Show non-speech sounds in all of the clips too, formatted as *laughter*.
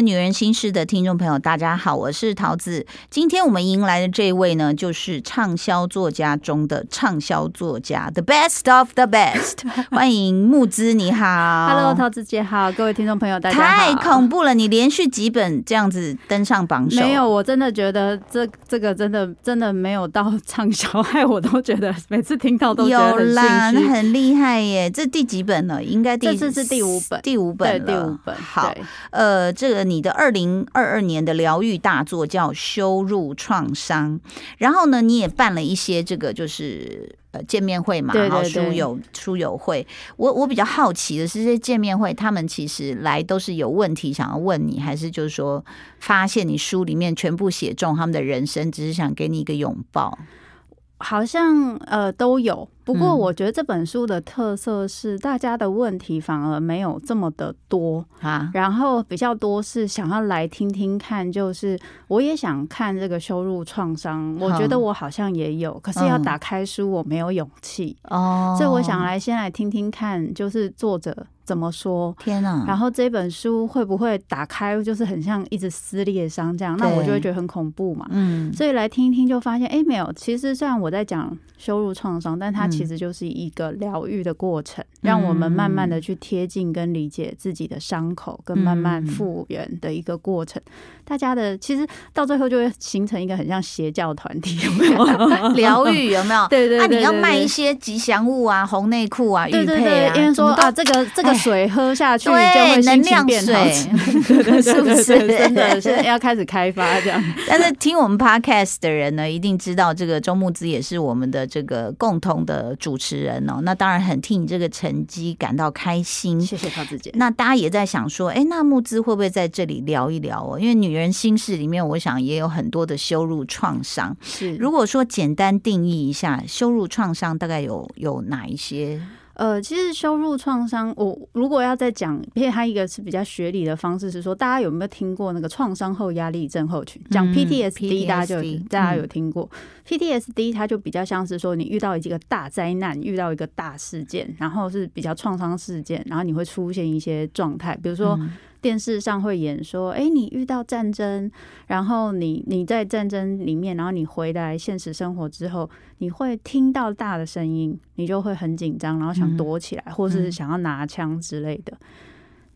女人心事的听众朋友，大家好，我是桃子。今天我们迎来的这位呢，就是畅销作家中的畅销作家，the best of the best。*laughs* 欢迎木之，你好，Hello，桃子姐好，各位听众朋友，大家好。太恐怖了，你连续几本这样子登上榜首，没有，我真的觉得这这个真的真的没有到畅销，害我都觉得每次听到都有啦，那很厉害耶。这第几本了？应该这次是第五本，第五本，第五本。好，呃，这个。你的二零二二年的疗愈大作叫《羞辱创伤》，然后呢，你也办了一些这个就是呃见面会嘛，然后书友书友会。我我比较好奇的是，这些见面会他们其实来都是有问题想要问你，还是就是说发现你书里面全部写中他们的人生，只是想给你一个拥抱？好像呃都有。不过，我觉得这本书的特色是，大家的问题反而没有这么的多啊，然后比较多是想要来听听看，就是我也想看这个羞辱创伤，我觉得我好像也有，可是要打开书我没有勇气。哦，所以我想来先来听听看，就是作者怎么说。天哪！然后这本书会不会打开，就是很像一直撕裂伤这样，那我就会觉得很恐怖嘛。嗯，所以来听一听就发现，哎，没有，其实虽然我在讲羞辱创伤，但它。其实就是一个疗愈的过程，让我们慢慢的去贴近跟理解自己的伤口，跟慢慢复原的一个过程。大家的其实到最后就会形成一个很像邪教团体，有没有？*laughs* 疗愈有没有？对 *laughs* 对，那你要卖一些吉祥物啊，红内裤啊，玉佩啊，因为说啊，这个这个水喝下去就会能量水，是不是？真的是要开始开发这样。*laughs* 但是听我们 podcast 的人呢，一定知道这个周木子也是我们的这个共同的。主持人哦，那当然很替你这个成绩感到开心。谢谢桃子姐。那大家也在想说，哎，那木子会不会在这里聊一聊哦？因为女人心事里面，我想也有很多的羞辱创伤。是，如果说简单定义一下，羞辱创伤大概有有哪一些？呃，其实羞辱创伤，我如果要再讲，因为它一个是比较学理的方式，是说大家有没有听过那个创伤后压力症候群？讲 PTSD，大家就大家有听过 PTSD，它就比较像是说你遇到一个大灾难，遇到一个大事件，然后是比较创伤事件，然后你会出现一些状态，比如说。电视上会演说，哎，你遇到战争，然后你你在战争里面，然后你回来现实生活之后，你会听到大的声音，你就会很紧张，然后想躲起来，或是想要拿枪之类的。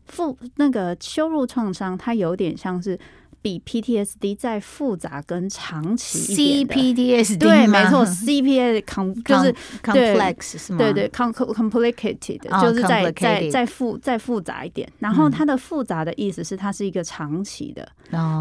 负那个羞辱创伤，它有点像是。比 PTSD 再复杂跟长期一点的，CPTSD 对，没错，CPA com *laughs* 就是 complex 是吗？对对，com complicated 就是再再再复再复杂一点。然后它的复杂的意思是它是一个长期的、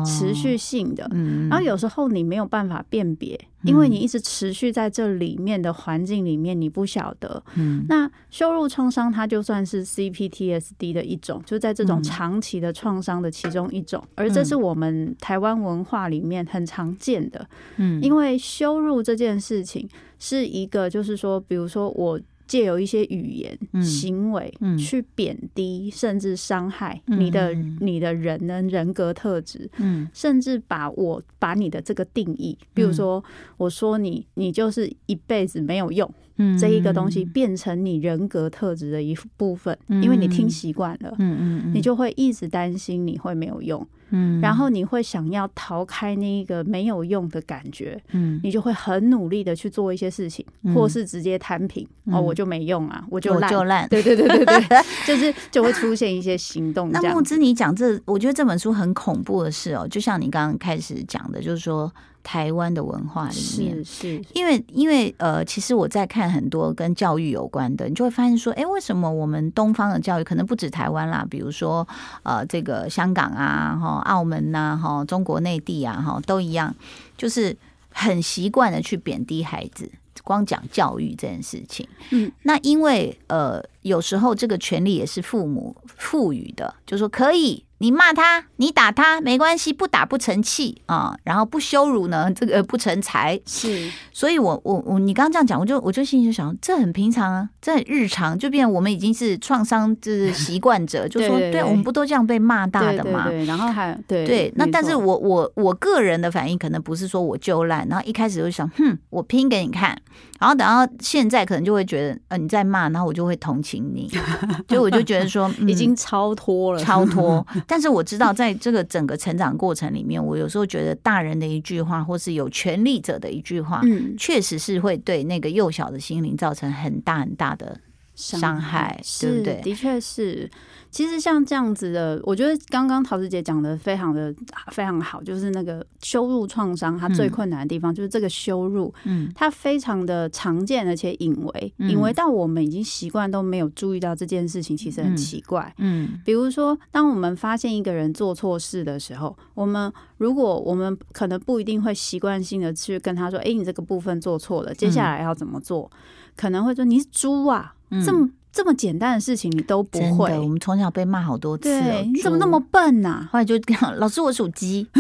持续性的。然后有时候你没有办法辨别，因为你一直持续在这里面的环境里面，你不晓得。那羞辱创伤它就算是 CPTSD 的一种，就在这种长期的创伤的其中一种，而这是我们。台湾文化里面很常见的，嗯，因为羞辱这件事情是一个，就是说，比如说我借由一些语言、行为去贬低，甚至伤害你的你的人的人格特质，嗯，甚至把我把你的这个定义，比如说我说你你就是一辈子没有用。嗯这一个东西变成你人格特质的一部分，因为你听习惯了，嗯嗯，你就会一直担心你会没有用，嗯，然后你会想要逃开那一个没有用的感觉，嗯，你就会很努力的去做一些事情，或是直接摊平，哦，我就没用啊，我就烂，对对对对对，*laughs* 就是就会出现一些行动。那木之，你讲这，我觉得这本书很恐怖的事哦，就像你刚刚开始讲的，就是说。台湾的文化里面，是是，因为因为呃，其实我在看很多跟教育有关的，你就会发现说，哎，为什么我们东方的教育可能不止台湾啦？比如说呃，这个香港啊，哈，澳门呐，哈，中国内地啊，哈，都一样，就是很习惯的去贬低孩子，光讲教育这件事情。嗯，那因为呃，有时候这个权利也是父母赋予的，就说可以。你骂他，你打他没关系，不打不成器啊，然后不羞辱呢，*laughs* 这个不成才。是，所以我我我，你刚刚这样讲，我就我就心里就想，这很平常啊，这很日常，就变我们已经是创伤就是习惯者，*laughs* 就说，对我们不都这样被骂大的吗？对，然后还对对，那但是我我我个人的反应可能不是说我就烂，然后一开始就想，哼，我拼给你看。然后等到现在，可能就会觉得，呃，你在骂，然后我就会同情你，*laughs* 就我就觉得说，已经超脱了，超脱。但是我知道，在这个整个成长过程里面，我有时候觉得大人的一句话，或是有权力者的一句话，嗯，确实是会对那个幼小的心灵造成很大很大的伤害，对不对？的确是。其实像这样子的，我觉得刚刚陶子姐讲的非常的非常好，就是那个羞辱创伤，它最困难的地方就是这个羞辱，嗯，它非常的常见而且隐微，隐微到我们已经习惯都没有注意到这件事情，其实很奇怪，嗯，比如说当我们发现一个人做错事的时候，我们如果我们可能不一定会习惯性的去跟他说，哎，你这个部分做错了，接下来要怎么做？可能会说你是猪啊，这么。这么简单的事情你都不会，我们从小被骂好多次。对，你怎么那么笨呐？后来就老师，我属鸡，*laughs*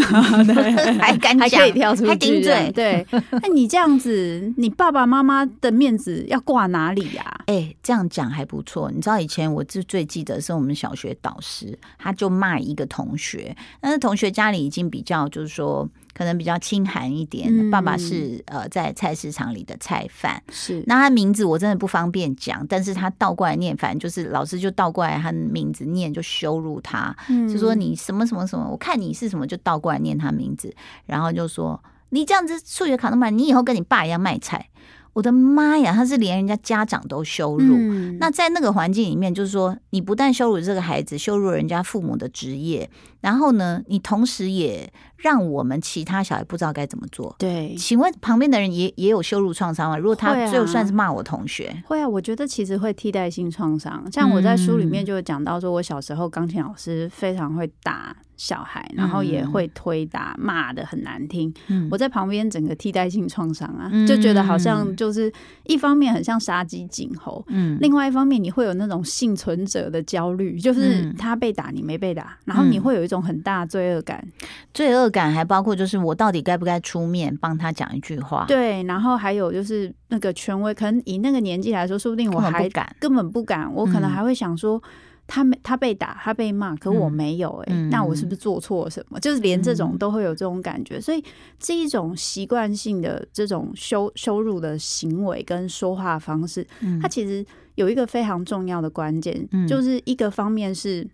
还敢讲，还顶嘴。对，那你这样子，你爸爸妈妈的面子要挂哪里呀？哎，这样讲还不错。你知道以前我最最记得是我们小学导师，他就骂一个同学，但是同学家里已经比较就是说。可能比较清寒一点，爸爸是呃在菜市场里的菜贩，是。那他名字我真的不方便讲，但是他倒过来念，反正就是老师就倒过来他名字念，就羞辱他，就说你什么什么什么，我看你是什么就倒过来念他名字，然后就说你这样子数学考那么慢，你以后跟你爸一样卖菜。我的妈呀，他是连人家家长都羞辱。那在那个环境里面，就是说，你不但羞辱这个孩子，羞辱人家父母的职业，然后呢，你同时也让我们其他小孩不知道该怎么做。对，请问旁边的人也也有羞辱创伤吗？如果他就算是骂我同学，会啊，我觉得其实会替代性创伤。像我在书里面就讲到，说我小时候钢琴老师非常会打。小孩，然后也会推打骂的很难听。我在旁边整个替代性创伤啊，就觉得好像就是一方面很像杀鸡儆猴，嗯，另外一方面你会有那种幸存者的焦虑，就是他被打你没被打，然后你会有一种很大罪恶感。罪恶感还包括就是我到底该不该出面帮他讲一句话？对，然后还有就是那个权威，可能以那个年纪来说，说不定我还敢，根本不敢，我可能还会想说。他没他被打，他被骂，可我没有哎，那我是不是做错什么？就是连这种都会有这种感觉，所以这一种习惯性的这种羞羞辱的行为跟说话方式，它其实有一个非常重要的关键，就是一个方面是，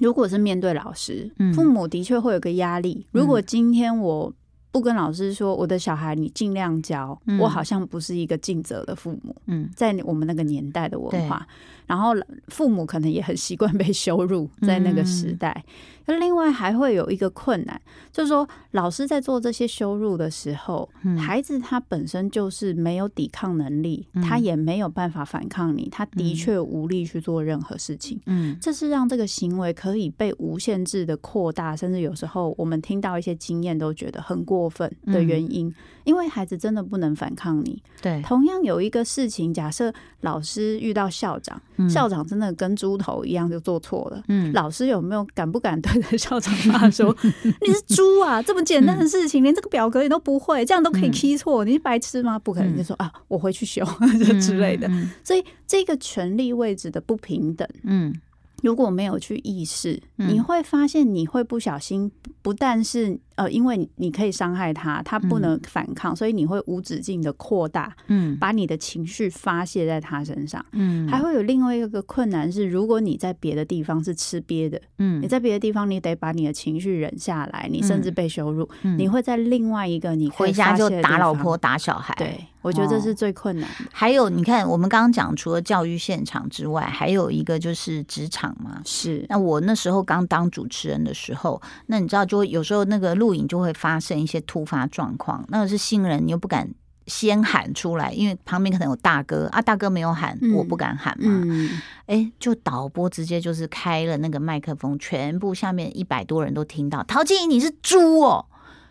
如果是面对老师，父母的确会有个压力。如果今天我不跟老师说我的小孩，你尽量教，我好像不是一个尽责的父母。嗯，在我们那个年代的文化。然后父母可能也很习惯被羞辱，*laughs* 在那个时代。那另外还会有一个困难，就是说老师在做这些羞辱的时候，孩子他本身就是没有抵抗能力，他也没有办法反抗你，他的确无力去做任何事情。嗯，这是让这个行为可以被无限制的扩大，甚至有时候我们听到一些经验都觉得很过分的原因，因为孩子真的不能反抗你。对，同样有一个事情，假设老师遇到校长。校长真的跟猪头一样就做错了，嗯，老师有没有敢不敢对着校长骂说 *laughs* 你是猪啊？这么简单的事情，连这个表格你都不会，这样都可以 key 错，你是白痴吗？不可能，就说啊，我回去修 *laughs* 之类的。所以这个权力位置的不平等，嗯。如果没有去意识，你会发现你会不小心，不但是呃，因为你可以伤害他，他不能反抗，所以你会无止境的扩大，嗯，把你的情绪发泄在他身上，嗯，还会有另外一个困难是，如果你在别的地方是吃瘪的，嗯，你在别的地方你得把你的情绪忍下来，你甚至被羞辱，你会在另外一个你回家就打老婆打小孩，对。我觉得这是最困难的。还有，你看，我们刚刚讲，除了教育现场之外，还有一个就是职场嘛。是。那我那时候刚当主持人的时候，那你知道，就有时候那个录影就会发生一些突发状况。那个是新人，你又不敢先喊出来，因为旁边可能有大哥啊，大哥没有喊，我不敢喊嘛。嗯。哎，就导播直接就是开了那个麦克风，全部下面一百多人都听到。陶晶莹，你是猪哦！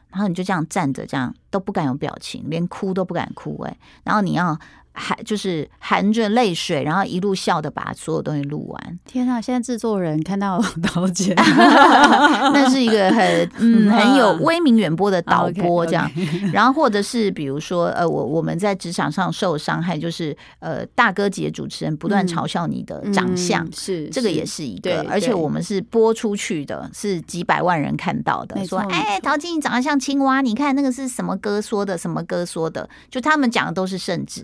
然后你就这样站着，这样都不敢有表情，连哭都不敢哭，哎，然后你要。含就是含着泪水，然后一路笑的把所有东西录完。天啊！现在制作人看到 *laughs* 导姐，*laughs* 那是一个很 *laughs* 嗯很有威名远播的导播这样。然后或者是比如说呃我我们在职场上受伤害，就是呃大哥级的主持人不断嘲笑你的长相，是这个也是一个。而且我们是播出去的，是几百万人看到的，说哎陶晶莹长得像青蛙，你看那个是什么哥说的，什么哥说的，就他们讲的都是圣旨。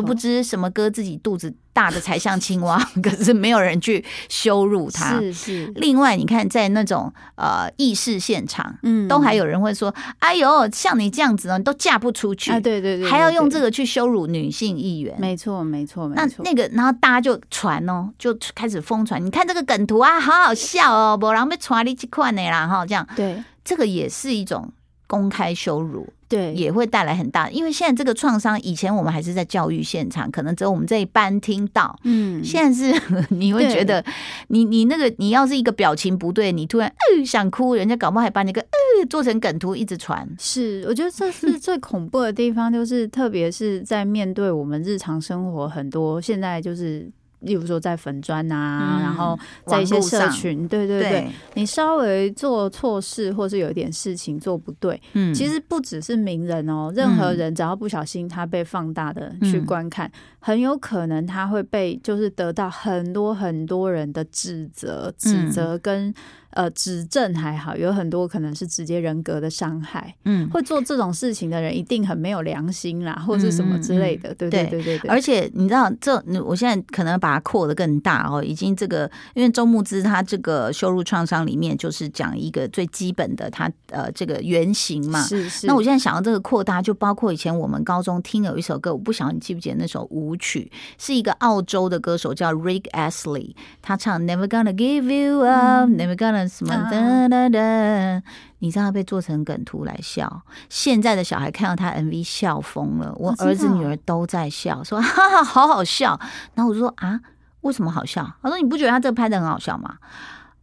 殊不知什么哥自己肚子大的才像青蛙，*laughs* 可是没有人去羞辱他。是是。另外，你看在那种呃议事现场，嗯，都还有人会说：“哎呦，像你这样子呢，都嫁不出去。”啊，对对对，还要用这个去羞辱女性议员。没错没错没错。那那个，然后大家就传哦，就开始疯传。你看这个梗图啊，好好笑哦，不然被传你去看的啦哈，这样。对，这个也是一种。公开羞辱，对，也会带来很大。因为现在这个创伤，以前我们还是在教育现场，可能只有我们这一班听到。嗯，现在是你会觉得，你你那个，你要是一个表情不对，你突然呃想哭，人家搞不好还把你个呃做成梗图一直传。是，我觉得这是最恐怖的地方，就是特别是在面对我们日常生活很多现在就是。例如说在粉砖啊，然后在一些社群，对对对，你稍微做错事，或是有一点事情做不对，嗯，其实不只是名人哦，任何人只要不小心，他被放大的去观看，很有可能他会被就是得到很多很多人的指责、指责跟。呃，指证还好，有很多可能是直接人格的伤害。嗯，会做这种事情的人一定很没有良心啦，或者什么之类的，对对对对对。而且你知道，这我现在可能把它扩的更大哦，已经这个，因为周牧之他这个羞辱创伤里面就是讲一个最基本的，他呃这个原型嘛。是是。那我现在想到这个扩大，就包括以前我们高中听有一首歌，我不晓得你记不记得那首舞曲，是一个澳洲的歌手叫 Rick Astley，他唱 Never gonna give you up，Never gonna。什么哒哒哒？你知道他被做成梗图来笑，现在的小孩看到他 MV 笑疯了，我儿子女儿都在笑，说哈哈好好笑。然后我就说啊，为什么好笑？他说你不觉得他这个拍的很好笑吗？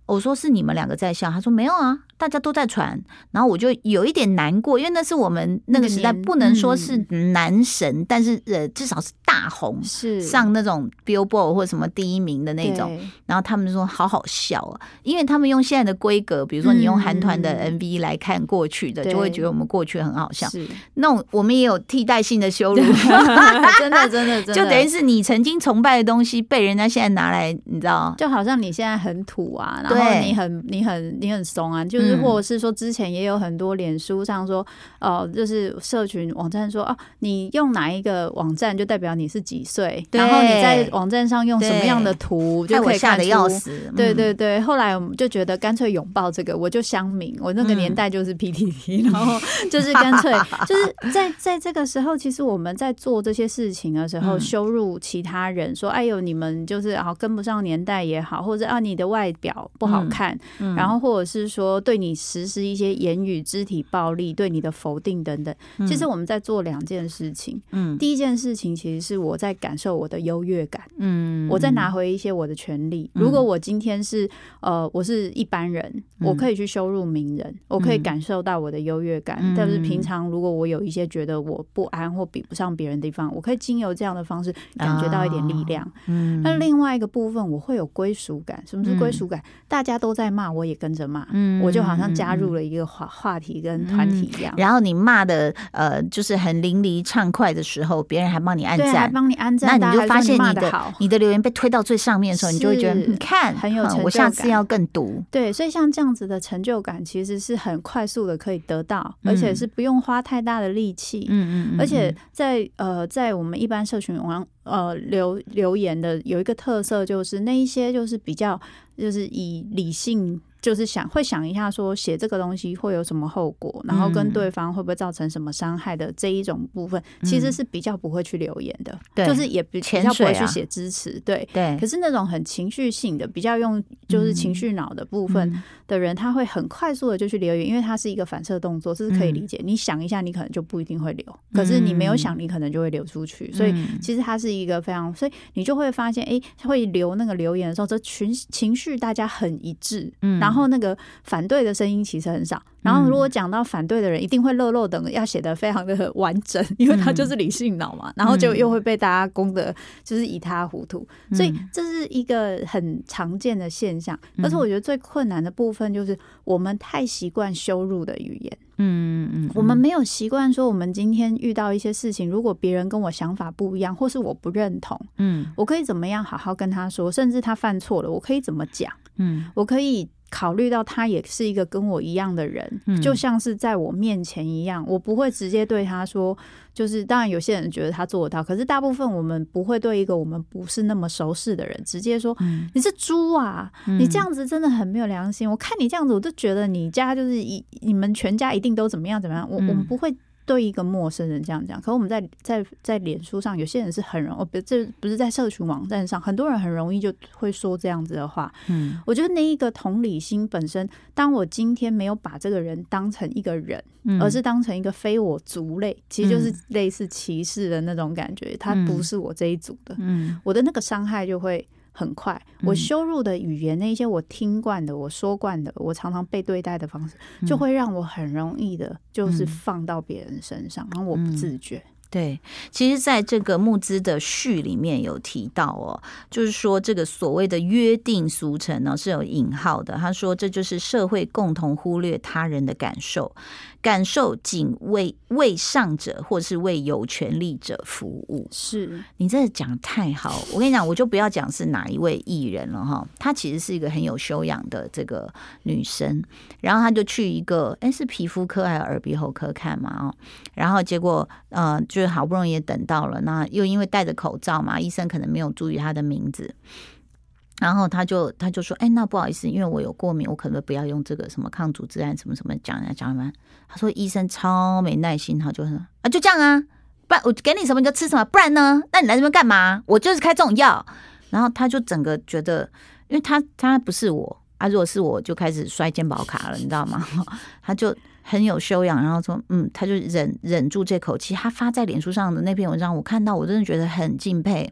我说是你们两个在笑，他说没有啊。大家都在传，然后我就有一点难过，因为那是我们那个时代不能说是男神，但是呃至少是大红，是。上那种 Billboard 或什么第一名的那种。然后他们说好好笑啊，因为他们用现在的规格，比如说你用韩团的 MV 来看过去的，就会觉得我们过去很好笑。那种我们也有替代性的羞辱，*laughs* 真的真的真的，就等于是你曾经崇拜的东西被人家现在拿来，你知道，就好像你现在很土啊，然后你很你很你很怂啊，就是。或者是说，之前也有很多脸书上说，哦，就是社群网站说，哦，你用哪一个网站就代表你是几岁，然后你在网站上用什么样的图就可以看出。对对对，后来我们就觉得干脆拥抱这个，我就乡民，我那个年代就是 PTT，*laughs* 然后就是干脆 *laughs* 就是在在这个时候，其实我们在做这些事情的时候，羞辱其他人，说，哎呦，你们就是啊跟不上年代也好，或者啊你的外表不好看，然后或者是说对。你实施一些言语、肢体暴力，对你的否定等等，其实我们在做两件事情。嗯，第一件事情其实是我在感受我的优越感。嗯，我在拿回一些我的权利。如果我今天是呃，我是一般人，我可以去羞辱名人，我可以感受到我的优越感。但是平常如果我有一些觉得我不安或比不上别人的地方，我可以经由这样的方式感觉到一点力量。嗯，那另外一个部分，我会有归属感。什么是归属感？大家都在骂，我也跟着骂。嗯，我就。好像加入了一个话话题跟团体一样，然后你骂的呃，就是很淋漓畅快的时候，别人还帮你按赞，帮你按赞，那你就发现你的你的留言被推到最上面的时候，你就会觉得你看很有成就感，我下次要更读。对，所以像这样子的成就感，其实是很快速的可以得到，而且是不用花太大的力气。嗯嗯，而且在呃，在我们一般社群网呃留留言的有一个特色，就是那一些就是比较就是以理性。就是想会想一下，说写这个东西会有什么后果，然后跟对方会不会造成什么伤害的这一种部分，其实是比较不会去留言的，就是也比较不会去写支持，对对。可是那种很情绪性的，比较用就是情绪脑的部分的人，他会很快速的就去留言，因为他是一个反射动作，这是可以理解。你想一下，你可能就不一定会留，可是你没有想，你可能就会流出去。所以其实它是一个非常，所以你就会发现，哎，会留那个留言的时候，这群情绪大家很一致，嗯，然后。然后那个反对的声音其实很少。然后如果讲到反对的人，一定会漏漏等要写的非常的完整，因为他就是理性脑嘛。然后就又会被大家攻的，就是一塌糊涂。所以这是一个很常见的现象。但是我觉得最困难的部分就是我们太习惯羞辱的语言。嗯嗯，我们没有习惯说，我们今天遇到一些事情，如果别人跟我想法不一样，或是我不认同，嗯，我可以怎么样好好跟他说？甚至他犯错了，我可以怎么讲？嗯，我可以。考虑到他也是一个跟我一样的人，就像是在我面前一样，我不会直接对他说，就是当然有些人觉得他做得到，可是大部分我们不会对一个我们不是那么熟识的人直接说你是猪啊，你这样子真的很没有良心。我看你这样子，我都觉得你家就是一你们全家一定都怎么样怎么样。我我们不会。对一个陌生人这样讲，可我们在在在脸书上，有些人是很容，不，这不是在社群网站上，很多人很容易就会说这样子的话。嗯，我觉得那一个同理心本身，当我今天没有把这个人当成一个人，而是当成一个非我族类，其实就是类似歧视的那种感觉，他不是我这一组的，嗯，我的那个伤害就会。很快，我羞辱的语言，那些我听惯的，我说惯的，我常常被对待的方式，就会让我很容易的，就是放到别人身上，然后我不自觉。对，其实，在这个募资的序里面有提到哦，就是说这个所谓的约定俗成呢是有引号的。他说，这就是社会共同忽略他人的感受。感受仅为为上者，或是为有权利者服务。是你这讲太好，我跟你讲，我就不要讲是哪一位艺人了哈。她其实是一个很有修养的这个女生，然后她就去一个，哎，是皮肤科还是耳鼻喉科看嘛？哦，然后结果呃，就就好不容易等到了，那又因为戴着口罩嘛，医生可能没有注意他的名字。然后他就他就说，哎，那不好意思，因为我有过敏，我可能不要用这个什么抗组织胺什么什么讲讲什么。他说医生超没耐心，他就说啊，就这样啊，不然我给你什么你就吃什么，不然呢？那你来这边干嘛？我就是开这种药。然后他就整个觉得，因为他他不是我啊，如果是我就开始摔肩膀卡了，你知道吗？*laughs* 他就很有修养，然后说，嗯，他就忍忍住这口气。他发在脸书上的那篇文章，我看到我真的觉得很敬佩。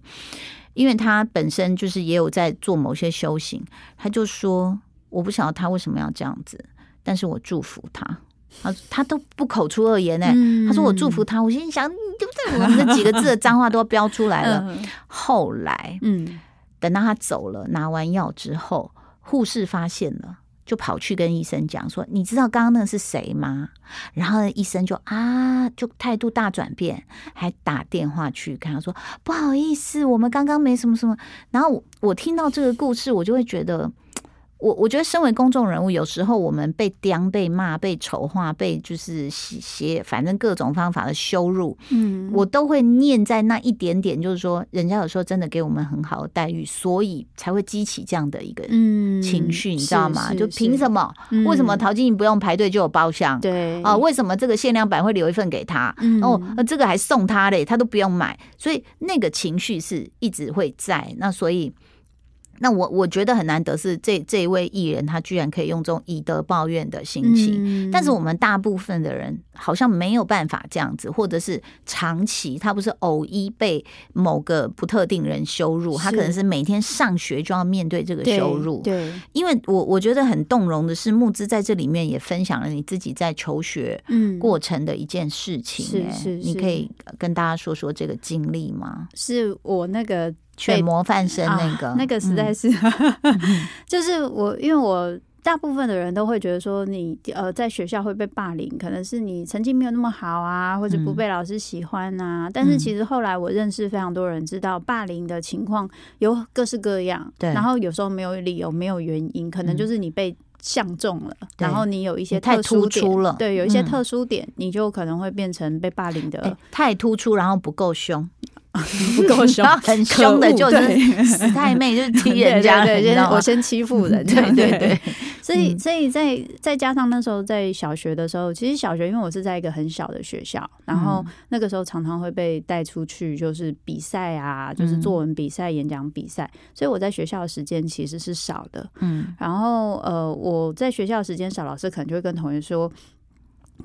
因为他本身就是也有在做某些修行，他就说我不晓得他为什么要这样子，但是我祝福他，他他都不口出恶言呢。他说我祝福他，我心想对不对？我们那几个字的脏话都要标出来了。*laughs* 后来，嗯，等到他走了，拿完药之后，护士发现了。就跑去跟医生讲说：“你知道刚刚那个是谁吗？”然后医生就啊，就态度大转变，还打电话去跟他说：“不好意思，我们刚刚没什么什么。”然后我听到这个故事，我就会觉得。我我觉得，身为公众人物，有时候我们被刁、被骂、被丑化、被就是写，反正各种方法的羞辱，嗯，我都会念在那一点点，就是说，人家有时候真的给我们很好的待遇，所以才会激起这样的一个情绪，你知道吗？就凭什么？为什么陶晶莹不用排队就有包厢？对啊，为什么这个限量版会留一份给他？哦，这个还送他嘞，他都不用买，所以那个情绪是一直会在。那所以。那我我觉得很难得是这这一位艺人，他居然可以用这种以德报怨的心情。但是我们大部分的人好像没有办法这样子，或者是长期他不是偶一被某个不特定人羞辱，他可能是每天上学就要面对这个羞辱。对，因为我我觉得很动容的是，木之在这里面也分享了你自己在求学过程的一件事情。是是，你可以跟大家说说这个经历吗？是我那个。全模范生那个，那个实在是，*laughs* 就是我，因为我大部分的人都会觉得说，你呃在学校会被霸凌，可能是你成绩没有那么好啊，或者不被老师喜欢啊。但是其实后来我认识非常多人，知道霸凌的情况有各式各样，对。然后有时候没有理由，没有原因，可能就是你被相中了，然后你有一些太突出了，对，有一些特殊点，你就可能会变成被霸凌的太突出，然后不够凶。不够凶，*laughs* 很凶的就是死太妹，就是 *laughs* 踢人家，对，我先欺负人，*laughs* 对对对。所以，所以在再加上那时候在小学的时候，其实小学因为我是在一个很小的学校，然后那个时候常常会被带出去，就是比赛啊，就是作文比赛、演讲比赛，所以我在学校的时间其实是少的。嗯，然后呃，我在学校时间少，老师可能就会跟同学说。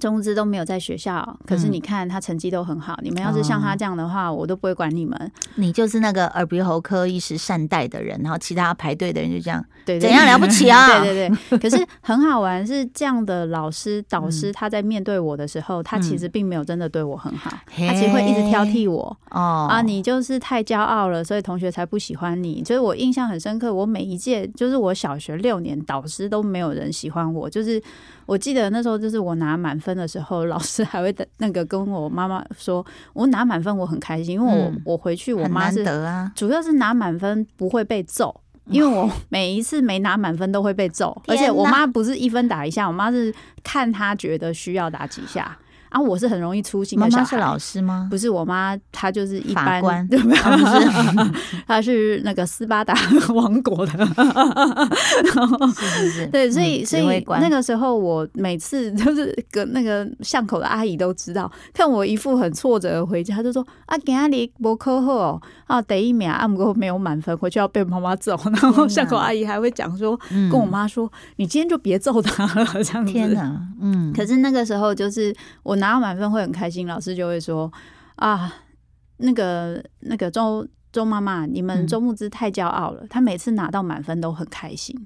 中资都没有在学校，可是你看他成绩都很好。你们要是像他这样的话，我都不会管你们。你就是那个耳鼻喉科一时善待的人，然后其他排队的人就这样，对，怎样了不起啊？对 *laughs* 对对。*laughs* 可是很好玩，是这样的老师导师，他在面对我的时候，他其实并没有真的对我很好，他其实会一直挑剔我。哦啊，你就是太骄傲了，所以同学才不喜欢你。所以我印象很深刻，我每一届就是我小学六年，导师都没有人喜欢我，就是。我记得那时候就是我拿满分的时候，老师还会那个跟我妈妈说，我拿满分我很开心，因为我我回去我妈是主要是拿满分不会被揍。因为我每一次没拿满分都会被揍，而且我妈不是一分打一下，我妈是看她觉得需要打几下。啊，我是很容易粗心的。妈妈是老师吗？不是，我妈她就是一般，对不对？*laughs* 她是那个斯巴达 *laughs* 王国的。*laughs* 是是是。对，所以所以那个时候，我每次就是跟那个巷口的阿姨都知道，看我一副很挫折回家，就说啊，给阿里博科后啊，得一秒啊，不过没有满分，回去要被妈妈揍。*laughs* 然后巷口阿姨还会讲说，跟我妈说，你今天就别揍他了，这样子。天哪，嗯。可是那个时候就是我。拿到满分会很开心，老师就会说：“啊，那个那个周周妈妈，你们周木之太骄傲了，他每次拿到满分都很开心。”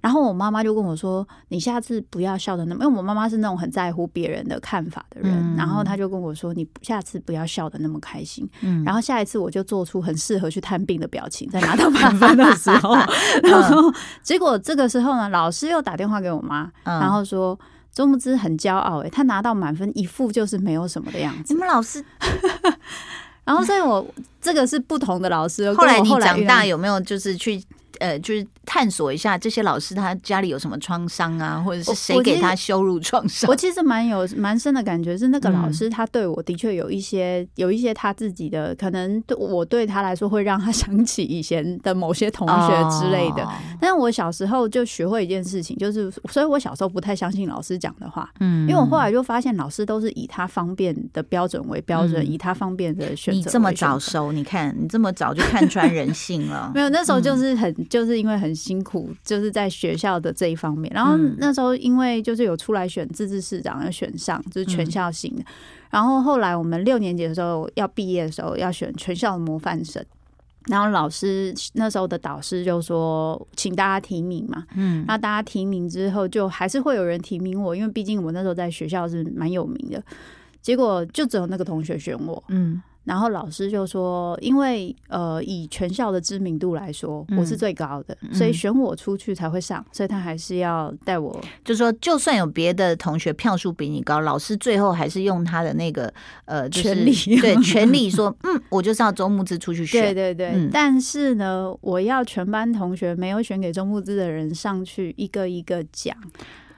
然后我妈妈就跟我说：“你下次不要笑的那么……因为我妈妈是那种很在乎别人的看法的人。”然后她就跟我说：“你下次不要笑的那么开心。”然后下一次我就做出很适合去探病的表情，在拿到满分的时候。*laughs* *laughs* 然后结果这个时候呢，老师又打电话给我妈，然后说。周木之很骄傲，哎，他拿到满分，一副就是没有什么的样子。你们老师，*laughs* 然后所以我这个是不同的老师。后来你长大有没有就是去？呃，就是探索一下这些老师他家里有什么创伤啊，或者是谁给他羞辱创伤？我其实蛮有蛮深的感觉，是那个老师他对我的确有一些有一些他自己的可能，对我对他来说会让他 *laughs* 想起以前的某些同学之类的。但是我小时候就学会一件事情，就是所以我小时候不太相信老师讲的话，嗯，因为我后来就发现老师都是以他方便的标准为标准，以他方便的选择。你这么早熟，你看你这么早就看穿人性了，*laughs* 没有？那时候就是很。就是因为很辛苦，就是在学校的这一方面。然后那时候因为就是有出来选自治市长，要选上，就是全校性的。然后后来我们六年级的时候要毕业的时候，要选全校的模范生。然后老师那时候的导师就说，请大家提名嘛。嗯，那大家提名之后，就还是会有人提名我，因为毕竟我那时候在学校是蛮有名的。结果就只有那个同学选我。嗯。然后老师就说：“因为呃，以全校的知名度来说，我是最高的，所以选我出去才会上，所以他还是要带我。就说，就算有别的同学票数比你高，老师最后还是用他的那个呃权利，对权利说，嗯，我就是要周木之出去选。对对对。但是呢，我要全班同学没有选给周木之的人上去一个一个讲。”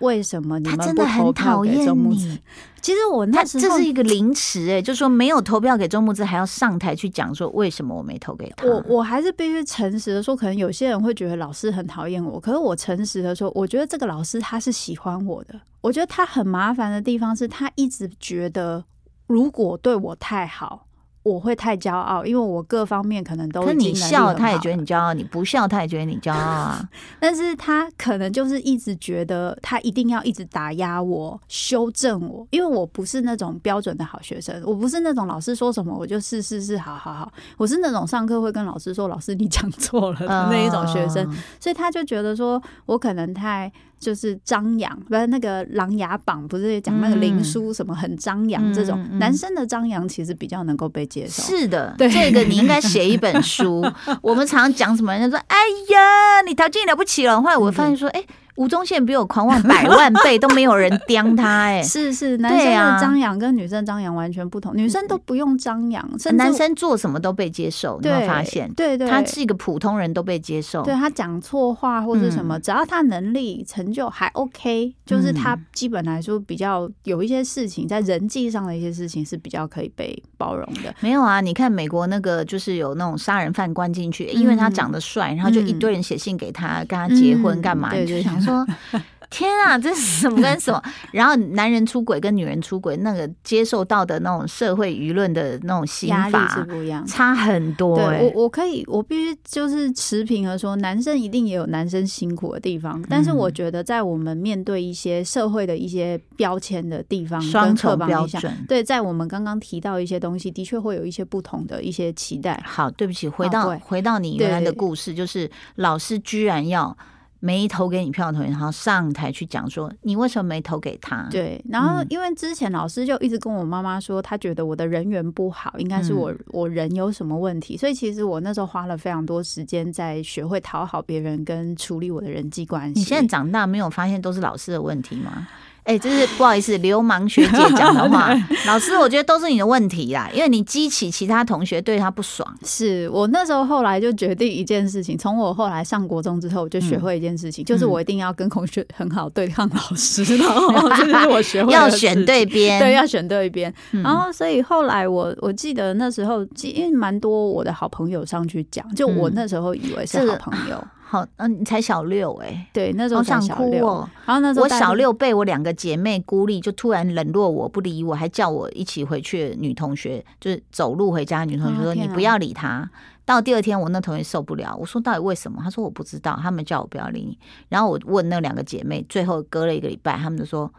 为什么你们不投票给周木子？其实我那时候这是一个凌迟哎，就说没有投票给周木子，还要上台去讲说为什么我没投给他。我我还是必须诚实的说，可能有些人会觉得老师很讨厌我，可是我诚实的说，我觉得这个老师他是喜欢我的。我觉得他很麻烦的地方是他一直觉得如果对我太好。我会太骄傲，因为我各方面可能都。可你笑，他也觉得你骄傲；你不笑，他也觉得你骄傲啊。*laughs* 但是他可能就是一直觉得他一定要一直打压我、修正我，因为我不是那种标准的好学生，我不是那种老师说什么我就是是是好好好，我是那种上课会跟老师说老师你讲错了的那一种学生，所以他就觉得说我可能太。就是张扬，不是那个《琅琊榜》，不是讲那个林书什么很张扬这种男生的张扬，其实比较能够被接受。是的，这个你应该写一本书。*laughs* 我们常讲什么？人家说：“哎呀，你条件了不起了。”后来我发现说：“哎。”吴宗宪比我狂妄百万倍，都没有人刁他 *laughs* 哎。是是，男生的张扬跟女生张扬完全不同，女生都不用张扬，男生做什么都被接受。你会发现，对对，他是一个普通人都被接受。对他讲错话或者什么，只要他能力成就还 OK，就是他基本来说比较有一些事情在人际上的一些事情是比较可以被包容的。没有啊，你看美国那个就是有那种杀人犯关进去，因为他长得帅，然后就一堆人写信给他，跟他结婚干嘛？就想。说。*laughs* 天啊，这是什么跟什么？*laughs* 然后男人出轨跟女人出轨，那个接受到的那种社会舆论的那种心法是不一样，差很多。对我，我可以，我必须就是持平的说，男生一定也有男生辛苦的地方。但是我觉得，在我们面对一些社会的一些标签的地方，双重标准，对，在我们刚刚提到一些东西，的确会有一些不同的一些期待。好，对不起，回到回到你原来的故事，就是老师居然要。没投给你票的同学，然后上台去讲说你为什么没投给他？对，然后因为之前老师就一直跟我妈妈说，他觉得我的人缘不好，应该是我我人有什么问题，所以其实我那时候花了非常多时间在学会讨好别人跟处理我的人际关系。你现在长大没有发现都是老师的问题吗？哎，就是不好意思，流氓学姐讲的话。*laughs* 老师，我觉得都是你的问题啦，因为你激起其他同学对他不爽。是我那时候后来就决定一件事情，从我后来上国中之后，我就学会一件事情，就是我一定要跟同学很好，对抗老师。*laughs* 然后这是我学会要选对边，*laughs* 对，要选对边。然后所以后来我我记得那时候，因为蛮多我的好朋友上去讲，就我那时候以为是好朋友。好，嗯，你才小六哎，对，那时候想哭哦。然后那时候我小六被我两个姐妹孤立，就突然冷落我不理我，还叫我一起回去。女同学就是走路回家，女同学说你不要理他。到第二天，我那同学受不了，我说到底为什么？他说我不知道，他们叫我不要理你。然后我问那两个姐妹，最后隔了一个礼拜，他们就说。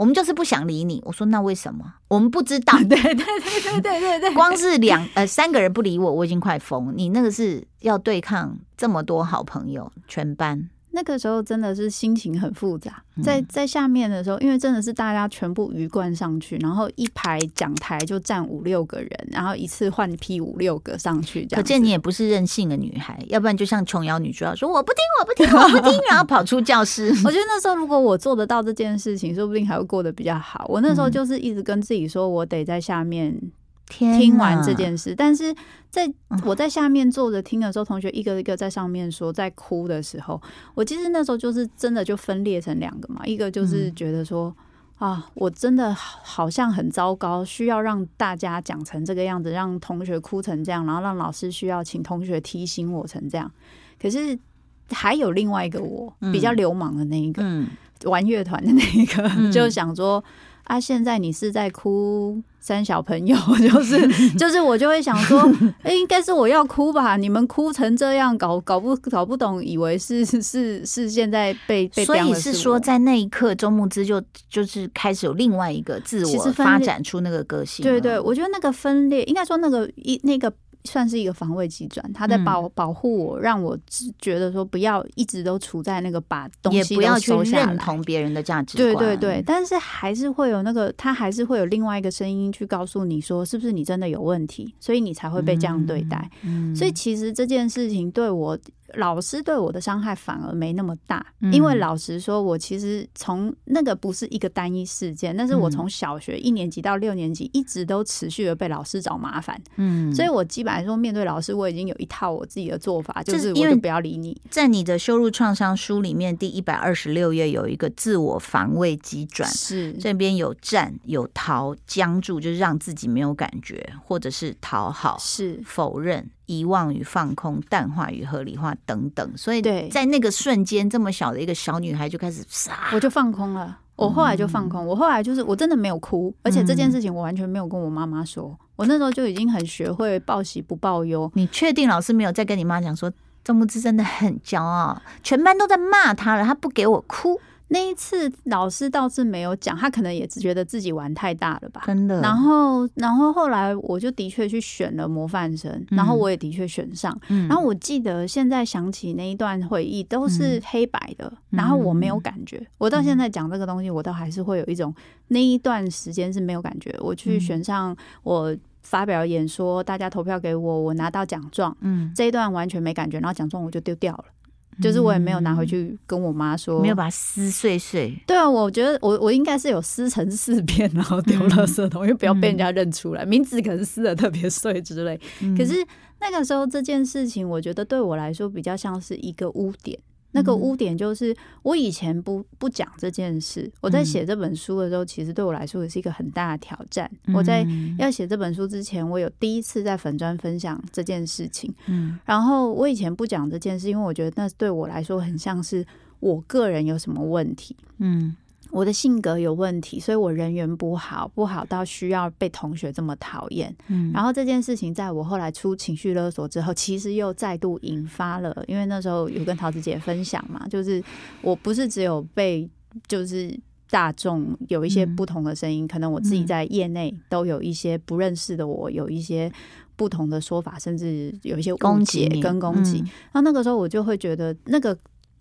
我们就是不想理你。我说那为什么？我们不知道。*laughs* 对对对对对对对。光是两呃三个人不理我，我已经快疯。你那个是要对抗这么多好朋友，全班。那个时候真的是心情很复杂，在在下面的时候，因为真的是大家全部鱼贯上去，然后一排讲台就站五六个人，然后一次换批五六个上去，可见你也不是任性的女孩，要不然就像琼瑶女主角说我不听我不听我不听，然后跑出教室。*laughs* 我觉得那时候如果我做得到这件事情，说不定还会过得比较好。我那时候就是一直跟自己说，我得在下面。听完这件事，但是在我在下面坐着听的时候，同学一个一个在上面说，在哭的时候，我其实那时候就是真的就分裂成两个嘛，一个就是觉得说啊，我真的好像很糟糕，需要让大家讲成这个样子，让同学哭成这样，然后让老师需要请同学提醒我成这样。可是还有另外一个我比较流氓的那一个，玩乐团的那一个，*laughs* 就想说。啊！现在你是在哭三小朋友，就 *laughs* 是就是，我就会想说，哎，应该是我要哭吧？你们哭成这样，搞搞不搞不懂，以为是是是现在被被。所以是说，在那一刻，周牧之就就是开始有另外一个自我发展出那个个性。对对，我觉得那个分裂，应该说那个一那个。算是一个防卫机转，他在保保护我，让我觉得说不要一直都处在那个把东西不要去认同别人的价值观。对对对，但是还是会有那个，他还是会有另外一个声音去告诉你说，是不是你真的有问题，所以你才会被这样对待。所以其实这件事情对我。老师对我的伤害反而没那么大，因为老实说，我其实从那个不是一个单一事件，但是我从小学一年级到六年级一直都持续的被老师找麻烦，嗯，所以我基本上说面对老师，我已经有一套我自己的做法，就是我就不要理你。在你的羞辱创伤书里面，第一百二十六页有一个自我防卫急转，是这边有战有逃，僵住就是让自己没有感觉，或者是讨好，是否认。遗忘与放空、淡化与合理化等等，所以在那个瞬间，这么小的一个小女孩就开始，我就放空了。我后来就放空，我后来就是我真的没有哭，而且这件事情我完全没有跟我妈妈说。我那时候就已经很学会报喜不报忧。你确定老师没有再跟你妈讲说，郑木之真的很骄傲，全班都在骂他了，他不给我哭。那一次老师倒是没有讲，他可能也只觉得自己玩太大了吧。真的。然后，然后后来我就的确去选了模范生，然后我也的确选上。嗯然后我记得现在想起那一段回忆都是黑白的，然后我没有感觉。我到现在讲这个东西，我倒还是会有一种那一段时间是没有感觉。我去选上，我发表演说，大家投票给我，我拿到奖状，嗯，这一段完全没感觉，然后奖状我就丢掉了。就是我也没有拿回去跟我妈说，没有把它撕碎碎。对啊，我觉得我我应该是有撕成四片，然后丢垃圾桶，因为不要被人家认出来，名字可能撕的特别碎之类。可是那个时候这件事情，我觉得对我来说比较像是一个污点。那个污点就是我以前不不讲这件事。我在写这本书的时候，其实对我来说也是一个很大的挑战。我在要写这本书之前，我有第一次在粉砖分享这件事情。嗯，然后我以前不讲这件事，因为我觉得那对我来说很像是我个人有什么问题。嗯。我的性格有问题，所以我人缘不好，不好到需要被同学这么讨厌。嗯，然后这件事情在我后来出情绪勒索之后，其实又再度引发了，因为那时候有跟桃子姐分享嘛，就是我不是只有被，就是大众有一些不同的声音，可能我自己在业内都有一些不认识的我，有一些不同的说法，甚至有一些误解跟攻击。那那个时候我就会觉得那个。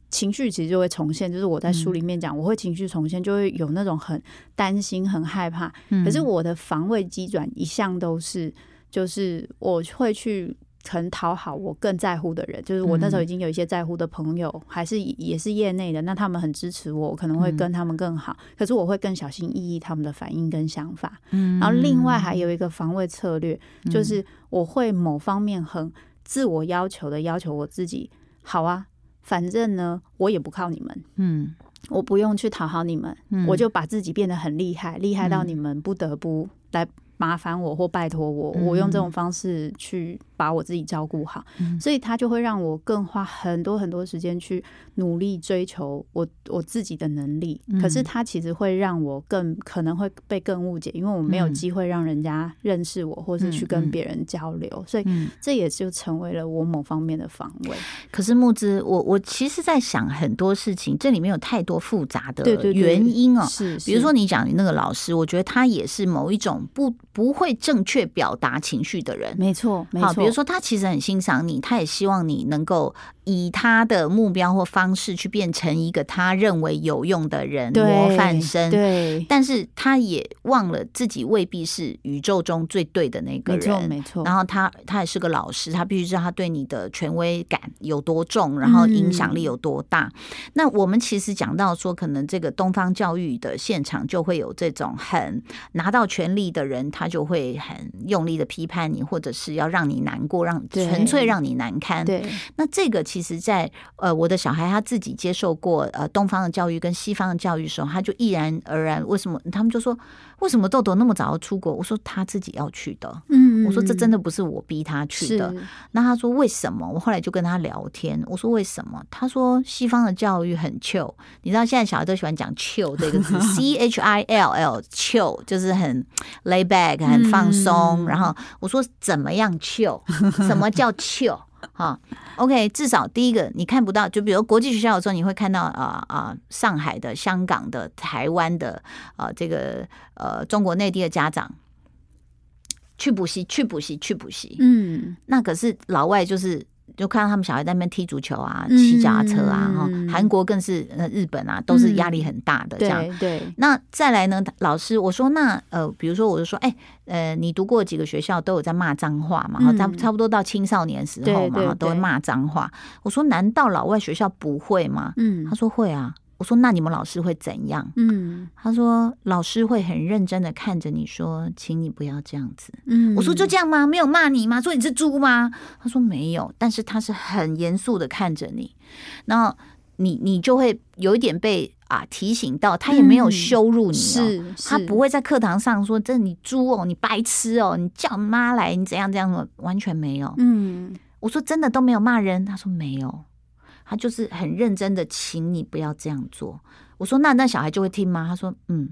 情绪其实就会重现，就是我在书里面讲，我会情绪重现，就会有那种很担心、很害怕。可是我的防卫机转一向都是，就是我会去很讨好我更在乎的人，就是我那时候已经有一些在乎的朋友，还是也是业内的，那他们很支持我，我可能会跟他们更好。可是我会更小心翼翼他们的反应跟想法。嗯，然后另外还有一个防卫策略，就是我会某方面很自我要求的要求我自己。好啊，反正呢，我也不靠你们。嗯，我不用去讨好你们，我就把自己变得很厉害，厉害到你们不得不来。麻烦我或拜托我，我用这种方式去把我自己照顾好，所以他就会让我更花很多很多时间去努力追求我我自己的能力。可是他其实会让我更可能会被更误解，因为我没有机会让人家认识我，或是去跟别人交流，所以这也就成为了我某方面的防卫。可是木之，我我其实在想很多事情，这里面有太多复杂的原因哦。是，比如说你讲你那个老师，我觉得他也是某一种不。不会正确表达情绪的人，没错，没错。比如说，他其实很欣赏你，他也希望你能够。以他的目标或方式去变成一个他认为有用的人，模范生。对，但是他也忘了自己未必是宇宙中最对的那个人。没错，没错。然后他他也是个老师，他必须知道他对你的权威感有多重，然后影响力有多大。那我们其实讲到说，可能这个东方教育的现场就会有这种很拿到权力的人，他就会很用力的批判你，或者是要让你难过，让纯粹让你难堪。对，那这个其其实，在呃，我的小孩他自己接受过呃东方的教育跟西方的教育的时候，他就毅然而然。为什么？他们就说，为什么豆豆那么早要出国？我说他自己要去的。嗯，我说这真的不是我逼他去的。那他说为什么？我后来就跟他聊天，我说为什么？他说西方的教育很 chill，你知道现在小孩都喜欢讲 chill 这个字，*laughs* c h i l l chill 就是很 lay back 很放松。然后我说怎么样 chill？什么叫 chill？*laughs* 哈，OK，至少第一个你看不到，就比如国际学校的时候，你会看到啊啊，上海的、香港的、台湾的啊，这个呃，中国内地的家长去补习，去补习，去补习，嗯，那可是老外就是。就看到他们小孩在那边踢足球啊，骑脚踏车啊，哈，韩国更是呃日本啊，都是压力很大的这样。对，那再来呢，老师，我说那呃，比如说我就说，哎，呃，你读过几个学校都有在骂脏话嘛？哈，差差不多到青少年时候嘛，都会骂脏话。我说难道老外学校不会吗？嗯，他说会啊。我说：“那你们老师会怎样？”嗯，他说：“老师会很认真的看着你说，请你不要这样子。”嗯，我说：“就这样吗？没有骂你吗？说你是猪吗？”他说：“没有，但是他是很严肃的看着你，然后你你就会有一点被啊提醒到，他也没有羞辱你哦，他不会在课堂上说这你猪哦，你白痴哦，你叫妈来，你怎样怎样，完全没有。”嗯，我说：“真的都没有骂人？”他说：“没有。”他就是很认真的，请你不要这样做。我说那那小孩就会听吗？他说嗯。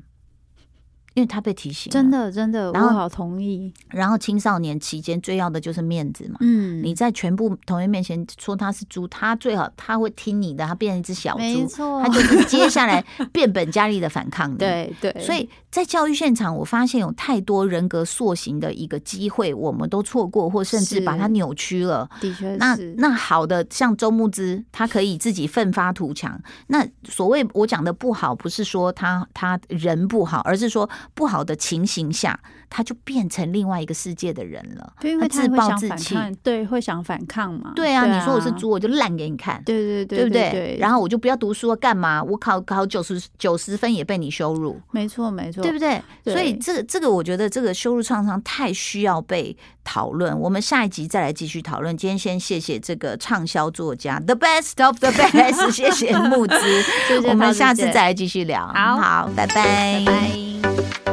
因为他被提醒，真的真的，我好同意。然后青少年期间最要的就是面子嘛。嗯，你在全部同学面前说他是猪，他最好他会听你的，他变成一只小猪，他就是接下来变本加厉的反抗你。*laughs* 对对，所以在教育现场，我发现有太多人格塑形的一个机会，我们都错过，或甚至把它扭曲了。的确，那那好的，像周牧之，他可以自己奋发图强。那所谓我讲的不好，不是说他他人不好，而是说。不好的情形下，他就变成另外一个世界的人了。因为他自暴自弃，对，会想反抗嘛？对啊，你说我是猪，我就烂给你看。对对对，对不对？然后我就不要读书，干嘛？我考考九十九十分也被你羞辱。没错，没错，对不对？所以这个这个，我觉得这个羞辱创伤太需要被讨论。我们下一集再来继续讨论。今天先谢谢这个畅销作家，The Best of the Best，*laughs* 谢谢木子。我们下次再来继续聊。好，好，拜拜，拜。thank you